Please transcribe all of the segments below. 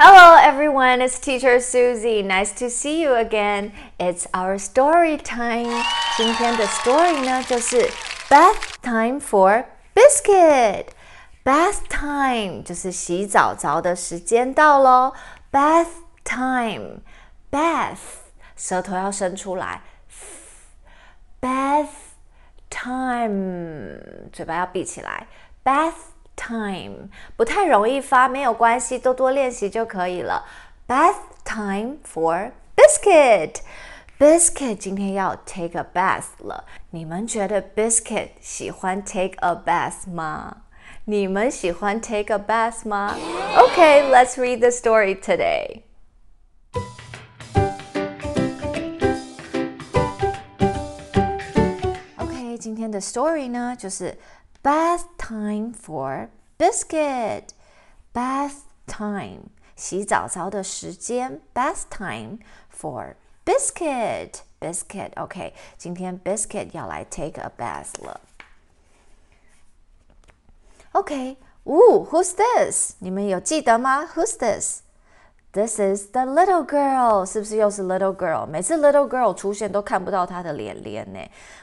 Hello everyone, it's teacher Susie. Nice to see you again. It's our story time. 今天的 story 呢，就是 bath time for biscuit. Bath time 就是洗澡澡的时间到喽。Bath time, bath 舌头要伸出来。Bath time 嘴巴要闭起来。Bath time 不太容易发，没有关系，多多练习就可以了。Bath time for biscuit。Biscuit 今天要 take a bath 了。你们觉得 Biscuit 喜欢 take a bath 吗？你们喜欢 take a bath 吗？Okay, let's read the story today. OK，今天的 story 呢，就是 Bath time for biscuit. Bath time，洗澡澡的时间。Bath time for biscuit. Biscuit. OK，今天 biscuit 要来 take a bath 了。OK，呜，Who's this？你们有记得吗？Who's this？This is the little girl，是不是又是 little girl？每次 little girl 出现都看不到她的脸脸呢。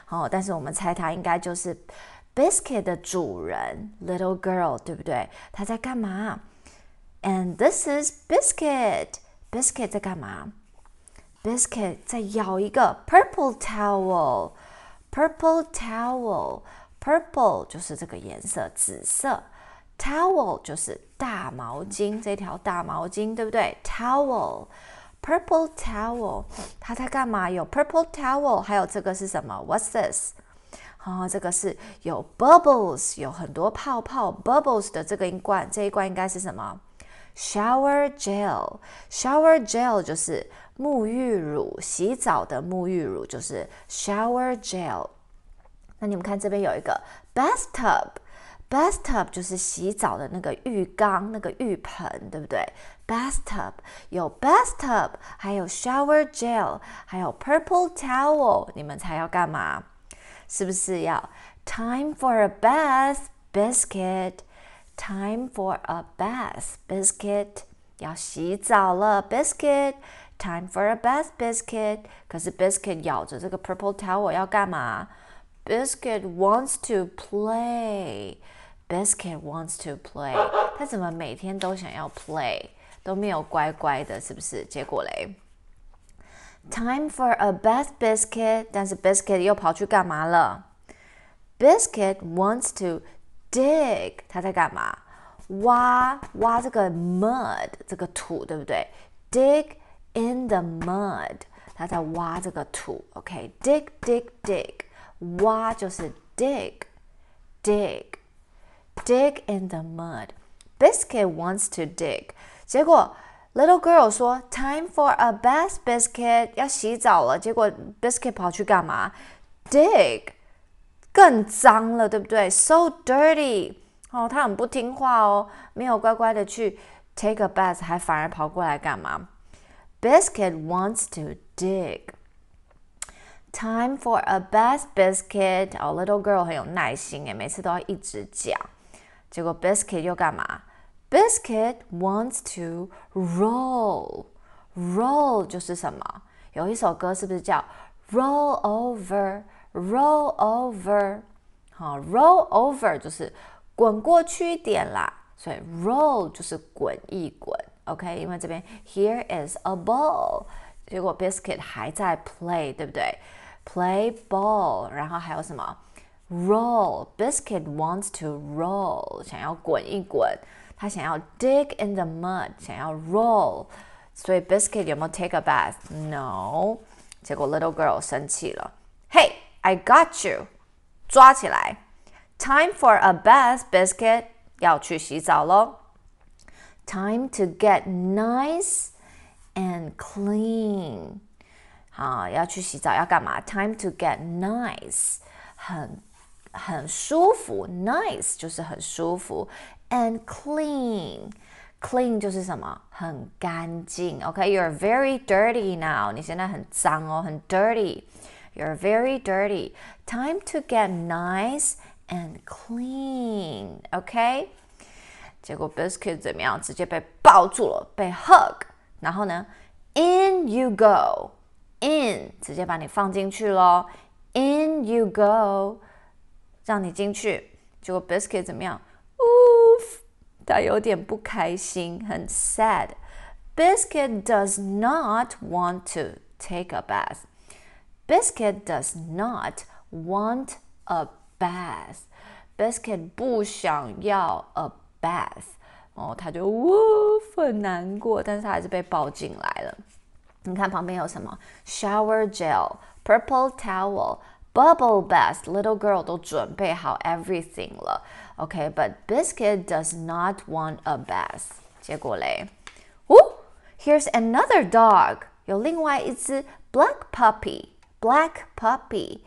哦，但是我们猜她应该就是 biscuit 的主人 little girl，对不对？她在干嘛？And this is biscuit。biscuit 在干嘛？biscuit 在咬一个 purple towel。purple towel。purple 就是这个颜色，紫色。towel 就是大毛巾，这条大毛巾，对不对？towel，purple towel，它在干嘛？有 purple towel，还有这个是什么？What's this？ 哦，这个是有 bubbles，有很多泡泡 bubbles 的这个一罐，这一罐应该是什么？shower gel，shower gel 就是沐浴乳，洗澡的沐浴乳就是 shower gel。那你们看这边有一个 bathtub。Bathtub 就是洗澡的那个浴缸、那个浴盆，对不对？Bathtub 有 bathtub，还有 shower gel，还有 purple towel，你们猜要干嘛？是不是要 time for a bath biscuit？Time for a bath biscuit，要洗澡了，biscuit，time for a bath biscuit。可是 biscuit 咬着这个 purple towel 要干嘛？Biscuit wants to play。Biscuit wants to play，他怎么每天都想要 play，都没有乖乖的，是不是？结果嘞 ，Time for a bath biscuit，但是 Biscuit 又跑去干嘛了？Biscuit wants to dig，他在干嘛？挖挖这个 mud，这个土，对不对？Dig in the mud，他在挖这个土。OK，dig dig dig，挖就是 dig，dig。dig in the mud. Biscuit wants to dig. 结果 Little girl 说，Time for a bath, Biscuit 要洗澡了。结果 Biscuit 跑去干嘛？Dig，更脏了，对不对？So dirty。哦，他很不听话哦，没有乖乖的去 take a bath，还反而跑过来干嘛？Biscuit wants to dig. Time for a bath, Biscuit. 哦，little girl 很有耐心诶，每次都要一直讲。结果 Biscuit 又干嘛 ？Biscuit wants to roll。roll 就是什么？有一首歌是不是叫 Roll Over？Roll Over？好，Roll Over 就是滚过去一点啦。所以 roll 就是滚一滚。OK，因为这边 Here is a ball。结果 Biscuit 还在 play，对不对？Play ball，然后还有什么？roll. Biscuit wants to roll，想要滚一滚。 他想要 dig in the mud，想要 roll。所以 Biscuit 有没有 take a bath？No。结果 Little Girl 生气了。Hey, I got you！抓起来。Time for a bath, Biscuit。要去洗澡喽。 Time to get nice and clean. 好，要去洗澡要干嘛？Time to get nice，很 很舒服，nice 就是很舒服，and clean。Clean 就是什么？很干净。OK，you're very dirty now。你现在很脏哦，很 dirty。You're very dirty. Time to get nice and clean. OK。结果 Biscuit 怎么样？直接被抱住了，被 hug。然后呢，In you go。In 直接把你放进去喽 In you go，让你进去。结果 Biscuit 怎么样？Oof，他有点不开心，很 sad。Biscuit does not want to take a bath. Biscuit does not want a bath. Biscuit 不想要 a bath。哦，他就 woof 很难过，但是他还是被抱进来了。你看旁边有什么？Shower gel, purple towel, bubble bath. Little girl 都准备好 everything 了。OK, but Biscuit does not want a bath. 结果嘞，哦，Here's another dog. 有另外一只 black puppy, black puppy.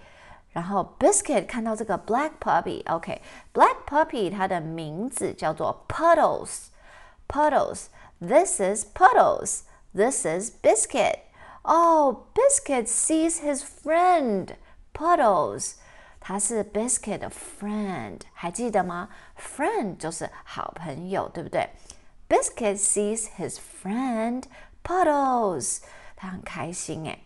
然后 Biscuit 看到这个 black puppy，OK，black puppy 它的名字叫做 Puddles。Puddles. This is Puddles. This is Biscuit. Oh, Biscuit sees his friend Puddles. 他是 Biscuit 的 friend，还记得吗？Friend 就是好朋友，对不对？Biscuit sees his friend Puddles，他很开心哎。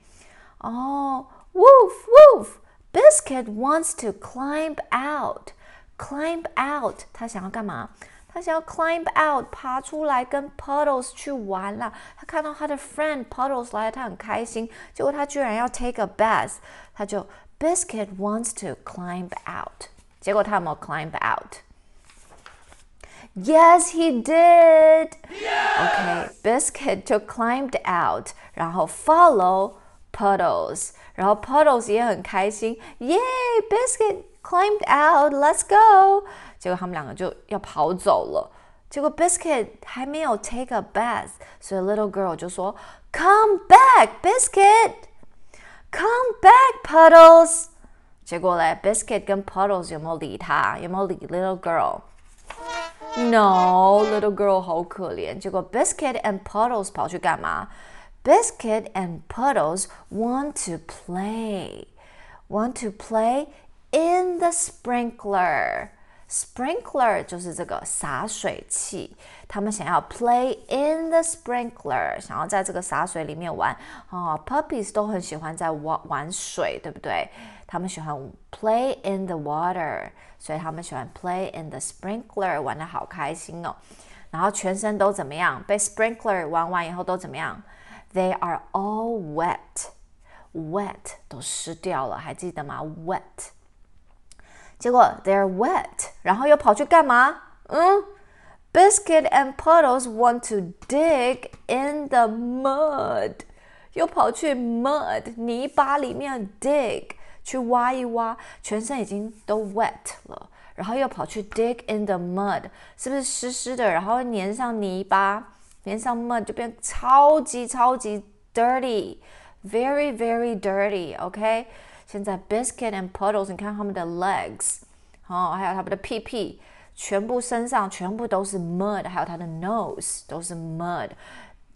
哦，Woof Woof。Biscuit wants to climb out. Climb out，他想要干嘛？他想要 climb out，爬出来跟 Puddles 去玩了。他看到他的 friend Puddles 来了，他很开心。结果他居然要 take a bath，他就 Biscuit wants to climb out。结果他有没有 climb out? Yes, he did. Okay, Biscuit 就 climbed out，然后 follow Puddles，然后 Puddles 也很开心。Yay, Biscuit climbed out. Let's go. 结果他们两个就要跑走了。结果 Biscuit 还没有 take a bath，所以 Little Girl 就说：“Come back, Biscuit! Come back, Puddles!” 结果嘞，Biscuit 跟 Puddles 有没有理他？有没有理 Little Girl？No, Little Girl 好可怜。结果 Biscuit and Puddles 跑去干嘛？Biscuit and Puddles want to play, want to play in the sprinkler. Sprinkler 就是这个洒水器， 他们想要 play in the sprinkler，想要在这个洒水里面玩。哦，puppies 都很喜欢在玩玩水，对不对？他们喜欢 play in the water，所以他们喜欢 play in the sprinkler，玩的好开心哦。然后全身都怎么样？被 sprinkler 玩完以后都怎么样？They are all wet，wet 都湿掉了，还记得吗？wet。结果 they're wet，然后又跑去干嘛？嗯 ，Biscuit and Puddles want to dig in the mud，又跑去 mud 泥巴里面 dig 去挖一挖，全身已经都 wet 了，然后又跑去 dig in the mud，是不是湿湿的？然后粘上泥巴，粘上 mud 就变超级超级 dirty，very very dirty，OK？现在 biscuit and puddles，你看他们的 legs，哦，还有他们的屁屁， 全部身上全部都是 mud，还有他的 nose 都是 mud，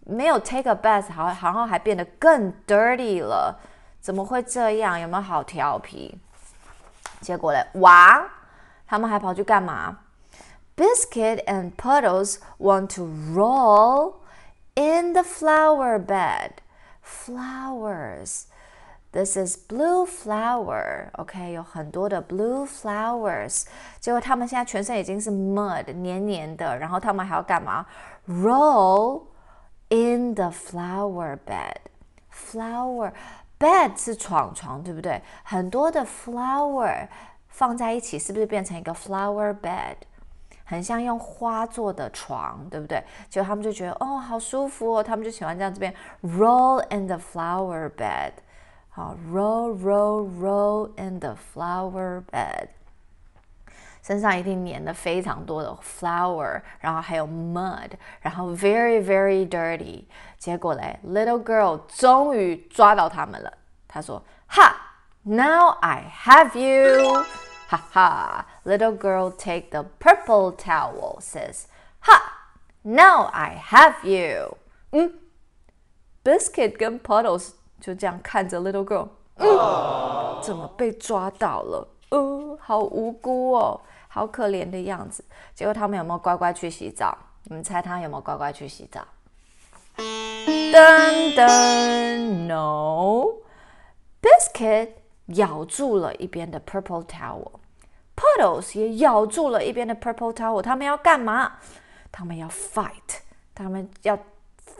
没有 take a bath，好，然后还变得更 dirty 了，怎么会这样？有没有好调皮？结果嘞，哇，他们还跑去干嘛？Biscuit and Puddles want to roll in the flower bed. Flowers. This is blue flower. OK，有很多的 blue flowers。结果他们现在全身已经是 mud，黏黏的。然后他们还要干嘛？Roll in the flower bed. Flower bed 是床床，对不对？很多的 flower 放在一起，是不是变成一个 flower bed？很像用花做的床，对不对？结果他们就觉得哦，好舒服哦，他们就喜欢这样这边 roll in the flower bed。好，roll roll roll in the flower bed。 身上一定粘了非常多的 flour，然后还有 mud，然后 very very dirty。结果嘞，little girl 终于抓到他们了。她说：“哈，now I have you。”哈哈，little girl take the purple towel says：“ 哈，now I have you。”嗯，biscuit 跟 puddles 就这样看着 little girl，嗯，怎么被抓到了？嗯，好无辜哦。好可怜的样子。结果他们有没有乖乖去洗澡？你们猜他有没有乖乖去洗澡？噔噔，no。Biscuit 咬住了一边的 purple towel，Puddles 也咬住了一边的 purple towel。他们要干嘛？他们要 fight，他们要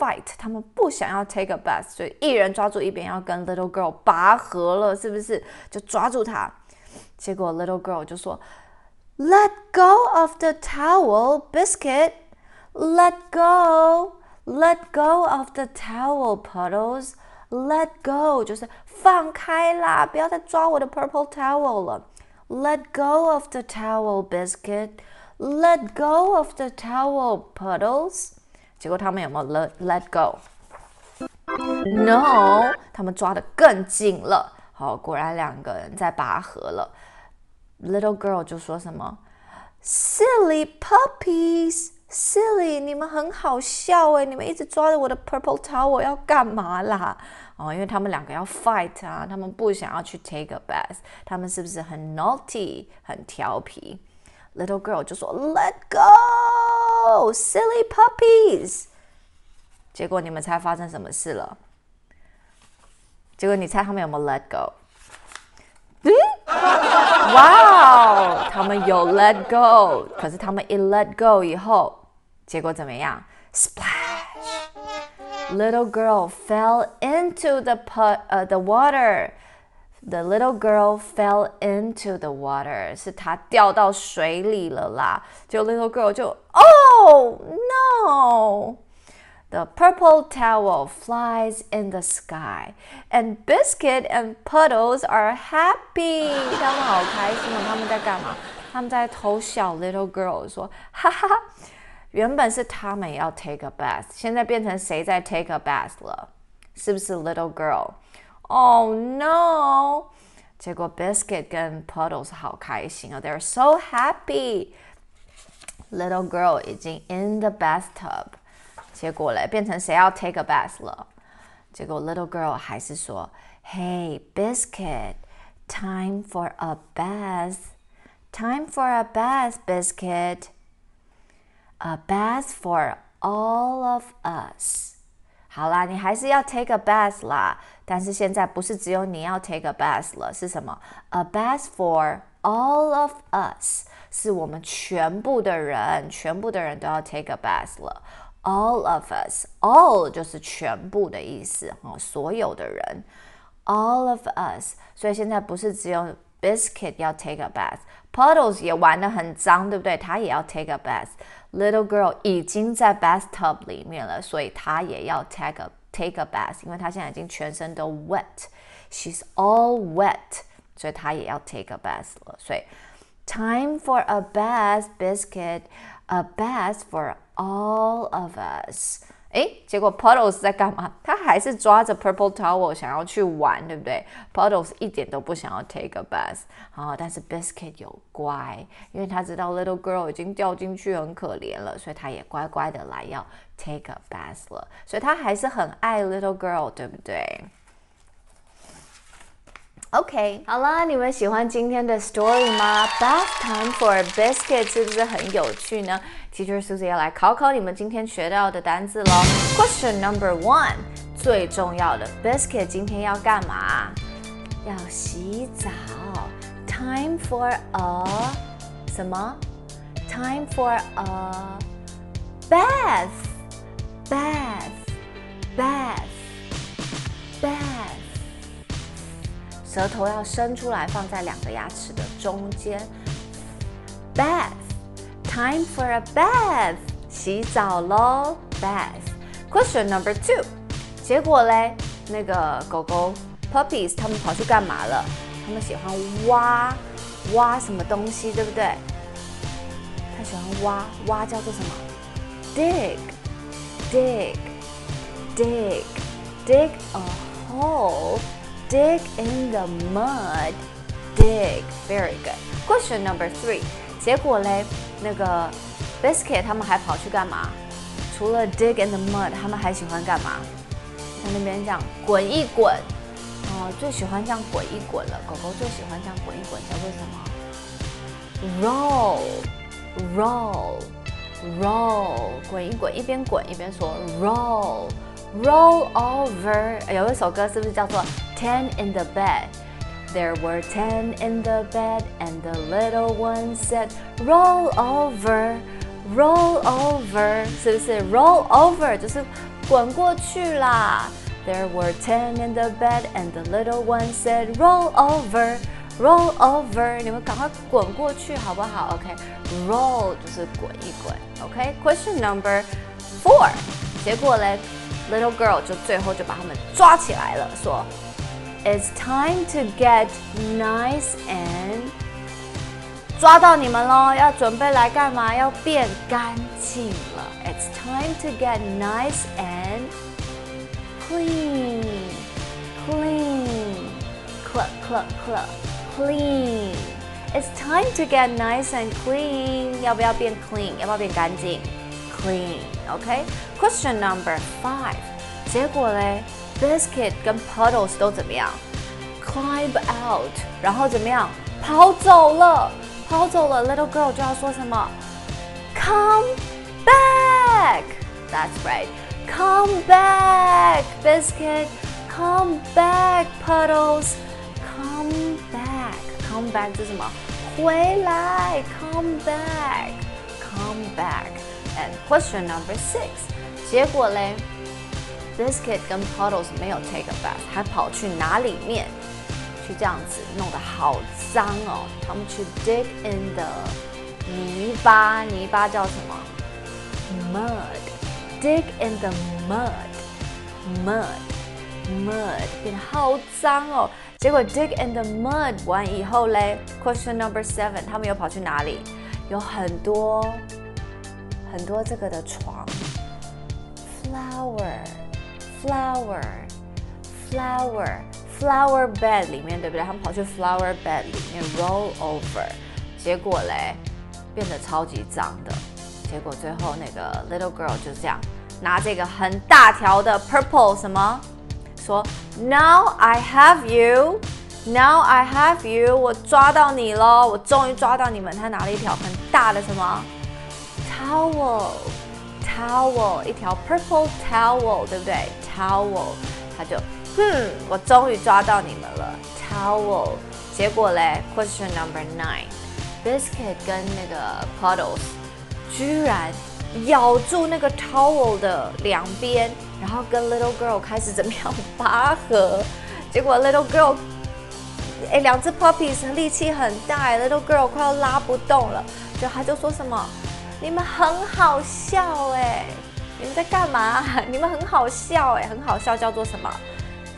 fight，他们不想要 take a bath，所以一人抓住一边，要跟 little girl 拔河了，是不是？就抓住他。结果 little girl 就说。Let go of the towel, Biscuit. Let go. Let go of the towel, Puddles. Let go 就是放开啦，不要再抓我的 purple towel 了。Let go of the towel, Biscuit. Let go of the towel, Puddles. 结果他们有没有 let let go？No，他们抓的更紧了。好，果然两个人在拔河了。Little girl 就说什么？Silly puppies，silly，你们很好笑诶，你们一直抓着我的 purple towel 要干嘛啦？哦，因为他们两个要 fight 啊，他们不想要去 take a bath，他们是不是很 naughty，很调皮？Little girl 就说 Let go go，silly puppies。结果你们猜发生什么事了？结果你猜他们有没有 let go？嗯，哇哦，他们有 let go，可是他们一 let go 以后，结果怎么样？Splash！Little girl fell into the pot, uh, the water. The little girl fell into the water，是她掉到水里了啦。就 little girl 就，Oh no！The purple towel flies in the sky, and Biscuit and Puddles are happy. 他们好开心哦！他们在干嘛？他们在偷笑。Little girl 说：“哈哈，原本是他们要 take a bath，现在变成谁在 take a bath 了？是不是 Little girl？Oh no！结果 Biscuit 跟 Puddles 好开心哦，They're so happy. Little girl 已经 in the bathtub。结果嘞，变成谁要 take a bath 了？结果 little girl 还是说：“Hey biscuit, time for a bath, time for a bath, biscuit, a bath for all of us。”好啦，你还是要 take a bath 啦， 但是现在不是只有你要 take a bath 了，是什么？A bath for all of us，是我们全部的人，全部的人都要 take a bath 了。all of us, all 就是全部的意思哈，所有的人，all of us。所以现在不是只有 Biscuit 要 take a bath，Puddles 也玩的很脏，对不对？他也要 take a bath。Little girl 已经在 bathtub 里面了，所以她也要 take a take a bath，因为她现在已经全身都 wet，she's all wet，所以她也要 take a bath 了。所以 time for a bath, Biscuit, a bath for all of us。 诶，结果 Puddles 在干嘛？他还是抓着 Purple Towel 想要去玩，对不对？Puddles 一点都不想要 take a bath 啊，但是 Biscuit 有乖，因为他知道 Little Girl 已经掉进去很可怜了，所以他也乖乖的来要 take a bus 了。所以他还是很爱 Little Girl，对不对 ？OK，好了，你们喜欢今天的 story 吗？Bath time for biscuit 是不是很有趣呢？Teacher Susie 要来考考你们今天学到的单词喽。Question number one，最重要的，biscuit 今天要干嘛？要洗澡。Time for a 什么？Time for a bath，bath，bath，bath。 舌头要伸出来，放在两个牙齿的中间。Bath，time for a bath，洗澡喽。Bath，question number two，结果嘞，那个狗狗 puppies 他们跑去干嘛了？他们喜欢挖挖什么东西，对不对？他喜欢挖，挖叫做什么？dig，dig，dig，dig a hole Dig in the mud，dig。Very good. Question number three. 结果嘞，那个 biscuit 他们还跑去干嘛？除了 dig in the mud，他们还喜欢干嘛？在那边这样滚一滚。哦，最喜欢这样滚一滚了。狗狗最喜欢这样滚一滚，叫做什么？Roll，roll，roll，滚一滚，一边滚一边说 roll，roll over。有一首歌是不是叫做 Ten in the bed？There were ten in the bed, and the little one said, "Roll over, roll over." 是不是 roll over 就是滚过去啦？There were ten in the bed, and the little one said, "Roll over, roll over." 你们赶快滚过去好不好？OK，roll、okay? 就是滚一滚。OK，question、okay? number four。结果嘞，little girl 就最后就把他们抓起来了，说 ，"It's time to get nice and." 抓到你们喽，要准备来干嘛？要变干净了。It's time to get nice and clean, clean, cluck, cluck, cluck, clean. It's time to get nice and clean. 要不要变 clean？要不要变干净？Clean. OK. Question number five. 结果嘞 ，Biscuit 跟 Puddles 都怎么样？Climb out，然后怎么样？跑走了，跑走了。Little girl 就要说什么？Come back. That's right. Come back, Biscuit. Come back, Puddles. Come back. Come back 是什么？回来。Come back. Come back. And question number six. 结果嘞 ，Biscuit 跟 Puddles 没有 take a bath，还跑去哪里面？去这样子弄得好脏哦。他们去 dig in the 泥巴，泥巴叫什么？Mud. dig in the mud, mud, mud 变得好脏哦。结果 dig in the mud 完以后嘞，question number seven，他们又跑去哪里？有很多很多这个的床，flower, flower, flower, flower bed 里面对不对？他们跑去 flower bed 里面 roll over，结果嘞变得超级脏的。结果最后那个 little girl 就这样拿这个很大条的 purple 什么，说 Now I have you, Now I have you，我抓到你了，我终于抓到你们。他拿了一条很大的什么 towel，towel 一条 purple towel，对不对 ？towel，他就哼，我终于抓到你们了，towel。结果嘞，question number nine，biscuit 跟那个 puddles。居然咬住那个 towel 的两边，然后跟 little girl 开始怎么样拔河？结果 little girl，哎，两只 puppies 力气很大，little girl 快要拉不动了。就他就说什么：“你们很好笑哎，你们在干嘛？你们很好笑哎，很好笑，叫做什么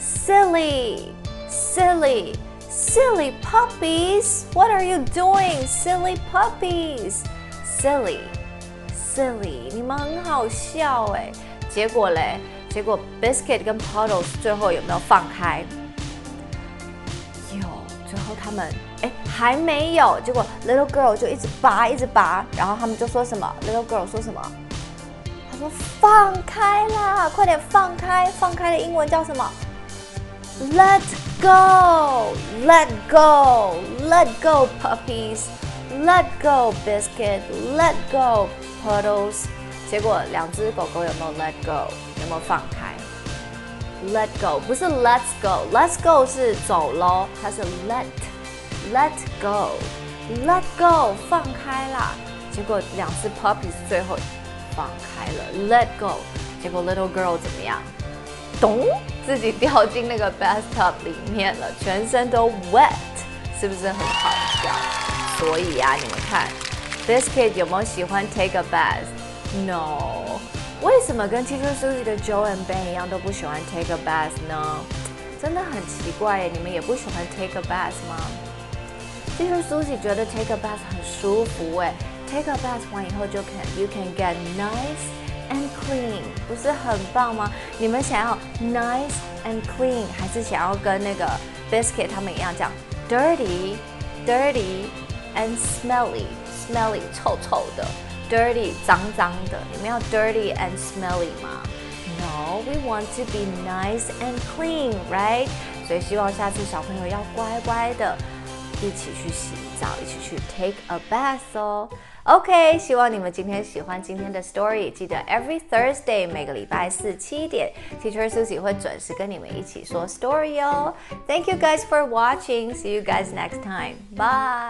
？Silly，silly，silly puppies，What are you doing，silly puppies？Silly。” silly，你们很好笑哎。结果嘞，结果 Biscuit 跟 Puddles 最后有没有放开？有，最后他们哎还没有。结果 Little Girl 就一直拔，一直拔，然后他们就说什么？Little Girl 说什么？他说放开啦，快点放开！放开的英文叫什么？Let go，Let go，Let go puppies。Let go, biscuit. Let go, puddles. 结果两只狗狗有没有 let go？有没有放开？Let go 不是 let's go。Let's go 是走喽，它是 let let go let go 放开啦。结果两只 puppies 最后放开了 let go。结果 little girl 怎么样？咚，自己掉进那个 bathtub 里面了，全身都 wet，是不是很好笑？所以呀，你们看 this kid 有没有喜欢 take a bath？No。为什么跟 Teacher Susie 的 Joe and Ben 一样都不喜欢 take a bath 呢？真的很奇怪耶，你们也不喜欢 take a bath 吗？Teacher Susie 觉得 take a bath 很舒服哎，take a bath 完以后就 can you can get nice and clean，不是很棒吗？你们想要 nice and clean，还是想要跟那个 biscuit 他们一样讲 dirty dirty and smelly smelly 臭臭的 dirty 脏脏的？你们要 dirty and smelly 吗？No, we want to be nice and clean, right? 所以希望下次小朋友要乖乖的， 一起去洗澡，一起去 take a bath 哦。OK，希望你们今天喜欢今天的 story。记得 every Thursday 每个礼拜四七点，Teacher Susie 会准时跟你们一起说 story 哦。Thank you guys for watching. See you guys next time. Bye.